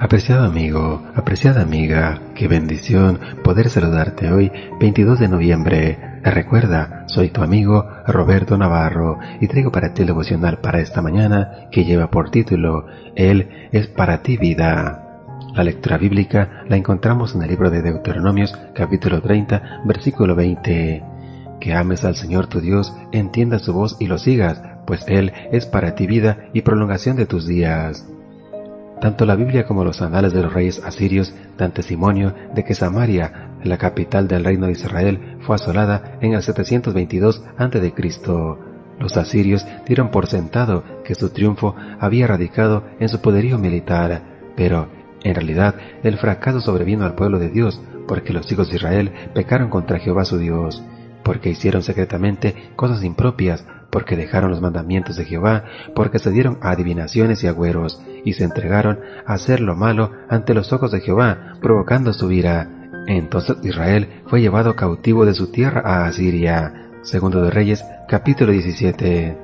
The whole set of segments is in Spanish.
Apreciado amigo, apreciada amiga, qué bendición poder saludarte hoy 22 de noviembre. Recuerda, soy tu amigo Roberto Navarro y traigo para ti el devocional para esta mañana que lleva por título Él es para ti vida. La lectura bíblica la encontramos en el libro de Deuteronomios capítulo 30 versículo 20. Que ames al Señor tu Dios, entiendas su voz y lo sigas, pues Él es para ti vida y prolongación de tus días. Tanto la Biblia como los anales de los reyes asirios dan testimonio de que Samaria, la capital del reino de Israel, fue asolada en el 722 a.C. Los asirios dieron por sentado que su triunfo había radicado en su poderío militar, pero en realidad el fracaso sobrevino al pueblo de Dios porque los hijos de Israel pecaron contra Jehová su Dios, porque hicieron secretamente cosas impropias, porque dejaron los mandamientos de Jehová, porque se dieron a adivinaciones y agüeros, y se entregaron a hacer lo malo ante los ojos de Jehová, provocando su ira. Entonces Israel fue llevado cautivo de su tierra a Asiria. Segundo de Reyes, capítulo 17.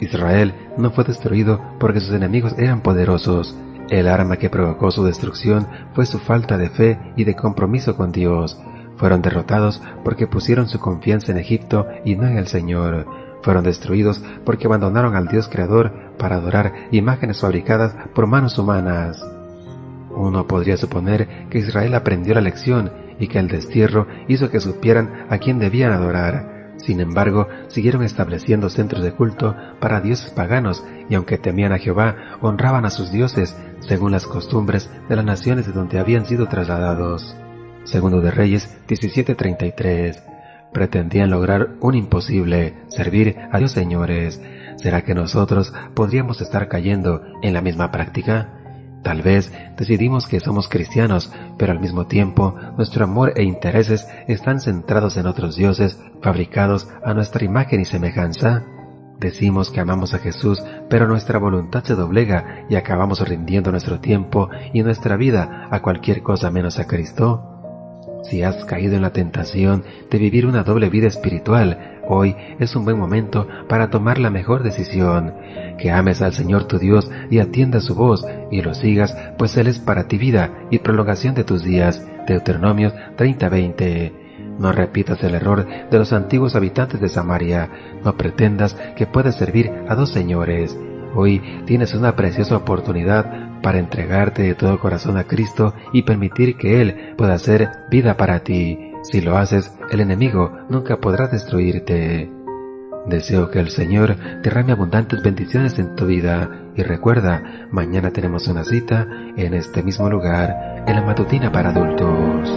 Israel no fue destruido porque sus enemigos eran poderosos. El arma que provocó su destrucción fue su falta de fe y de compromiso con Dios. Fueron derrotados porque pusieron su confianza en Egipto y no en el Señor fueron destruidos porque abandonaron al Dios Creador para adorar imágenes fabricadas por manos humanas. Uno podría suponer que Israel aprendió la lección y que el destierro hizo que supieran a quién debían adorar. Sin embargo, siguieron estableciendo centros de culto para dioses paganos y aunque temían a Jehová, honraban a sus dioses según las costumbres de las naciones de donde habían sido trasladados. Segundo de Reyes 1733 pretendían lograr un imposible, servir a Dios señores. ¿Será que nosotros podríamos estar cayendo en la misma práctica? Tal vez decidimos que somos cristianos, pero al mismo tiempo nuestro amor e intereses están centrados en otros dioses fabricados a nuestra imagen y semejanza. Decimos que amamos a Jesús, pero nuestra voluntad se doblega y acabamos rindiendo nuestro tiempo y nuestra vida a cualquier cosa menos a Cristo. Si has caído en la tentación de vivir una doble vida espiritual, hoy es un buen momento para tomar la mejor decisión. Que ames al Señor tu Dios y atiendas su voz y lo sigas, pues Él es para ti vida y prolongación de tus días. Deuteronomios 30:20. No repitas el error de los antiguos habitantes de Samaria. No pretendas que puedes servir a dos señores. Hoy tienes una preciosa oportunidad para entregarte de todo corazón a Cristo y permitir que Él pueda hacer vida para ti. Si lo haces, el enemigo nunca podrá destruirte. Deseo que el Señor derrame abundantes bendiciones en tu vida y recuerda, mañana tenemos una cita en este mismo lugar, en la matutina para adultos.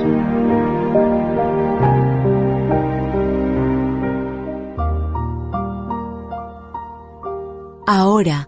Ahora,